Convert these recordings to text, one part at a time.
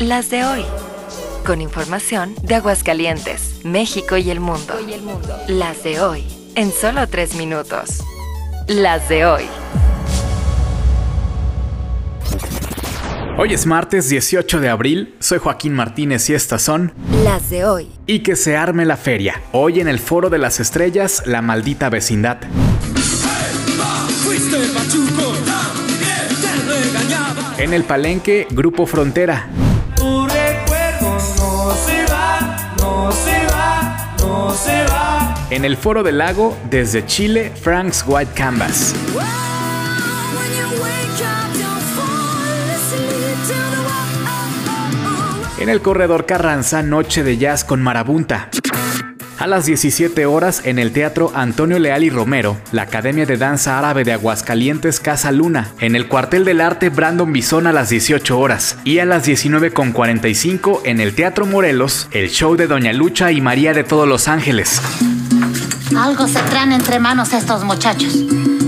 Las de hoy. Con información de Aguascalientes, México y el mundo. Las de hoy. En solo tres minutos. Las de hoy. Hoy es martes 18 de abril, soy Joaquín Martínez y estas son Las de hoy. Y que se arme la feria. Hoy en el Foro de las Estrellas, la maldita vecindad. En el Palenque, Grupo Frontera. Tu recuerdo no se va, no se va, no se va. En el Foro del Lago, desde Chile, Frank's White Canvas. En el Corredor Carranza, Noche de Jazz con Marabunta. A las 17 horas en el Teatro Antonio Leal y Romero, la Academia de Danza Árabe de Aguascalientes Casa Luna, en el Cuartel del Arte Brandon Bison a las 18 horas y a las 19.45 en el Teatro Morelos, el show de Doña Lucha y María de Todos los Ángeles. Algo se traen entre manos estos muchachos,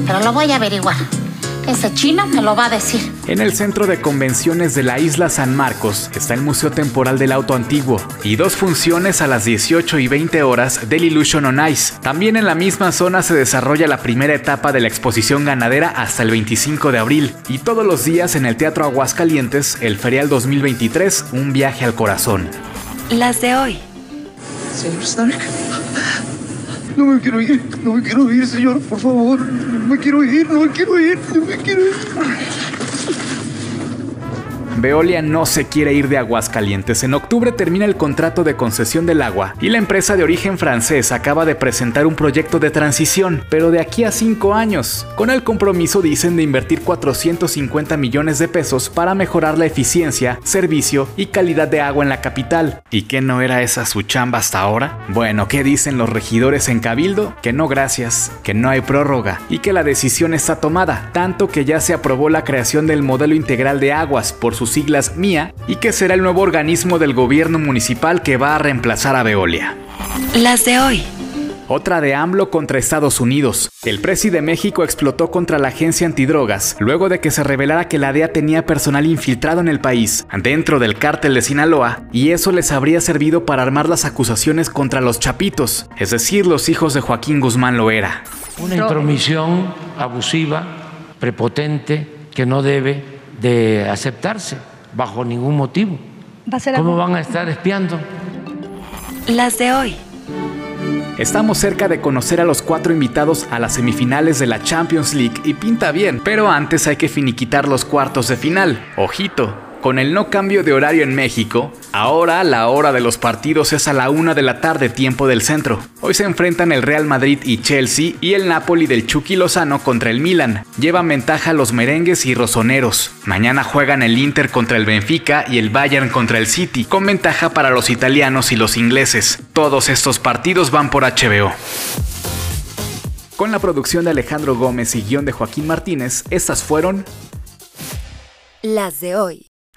pero lo voy a averiguar. Ese chino me lo va a decir. En el centro de convenciones de la isla San Marcos está el Museo Temporal del Auto Antiguo y dos funciones a las 18 y 20 horas del Illusion on Ice. También en la misma zona se desarrolla la primera etapa de la exposición ganadera hasta el 25 de abril y todos los días en el Teatro Aguascalientes el Ferial 2023 Un viaje al corazón. Las de hoy. Señor Stark. No me quiero ir, no me quiero ir, señor, por favor. No me quiero ir, no me quiero ir, no me quiero ir. Veolia no se quiere ir de Aguascalientes. En octubre termina el contrato de concesión del agua y la empresa de origen francés acaba de presentar un proyecto de transición, pero de aquí a cinco años, con el compromiso dicen de invertir 450 millones de pesos para mejorar la eficiencia, servicio y calidad de agua en la capital. ¿Y qué no era esa su chamba hasta ahora? Bueno, ¿qué dicen los regidores en Cabildo? Que no gracias, que no hay prórroga y que la decisión está tomada, tanto que ya se aprobó la creación del modelo integral de aguas por sus siglas MIA y que será el nuevo organismo del gobierno municipal que va a reemplazar a Veolia. Las de hoy. Otra de AMLO contra Estados Unidos. El presi de México explotó contra la agencia antidrogas luego de que se revelara que la DEA tenía personal infiltrado en el país, dentro del cártel de Sinaloa, y eso les habría servido para armar las acusaciones contra los chapitos, es decir, los hijos de Joaquín Guzmán Loera. Una intromisión abusiva, prepotente, que no debe de aceptarse bajo ningún motivo. ¿Cómo van a estar espiando? Las de hoy. Estamos cerca de conocer a los cuatro invitados a las semifinales de la Champions League y pinta bien, pero antes hay que finiquitar los cuartos de final. Ojito, con el no cambio de horario en México, ahora la hora de los partidos es a la una de la tarde tiempo del centro. Hoy se enfrentan el Real Madrid y Chelsea y el Napoli del Chucky Lozano contra el Milan. Llevan ventaja los merengues y rosoneros. Mañana juegan el Inter contra el Benfica y el Bayern contra el City, con ventaja para los italianos y los ingleses. Todos estos partidos van por HBO. Con la producción de Alejandro Gómez y guion de Joaquín Martínez, estas fueron Las de hoy.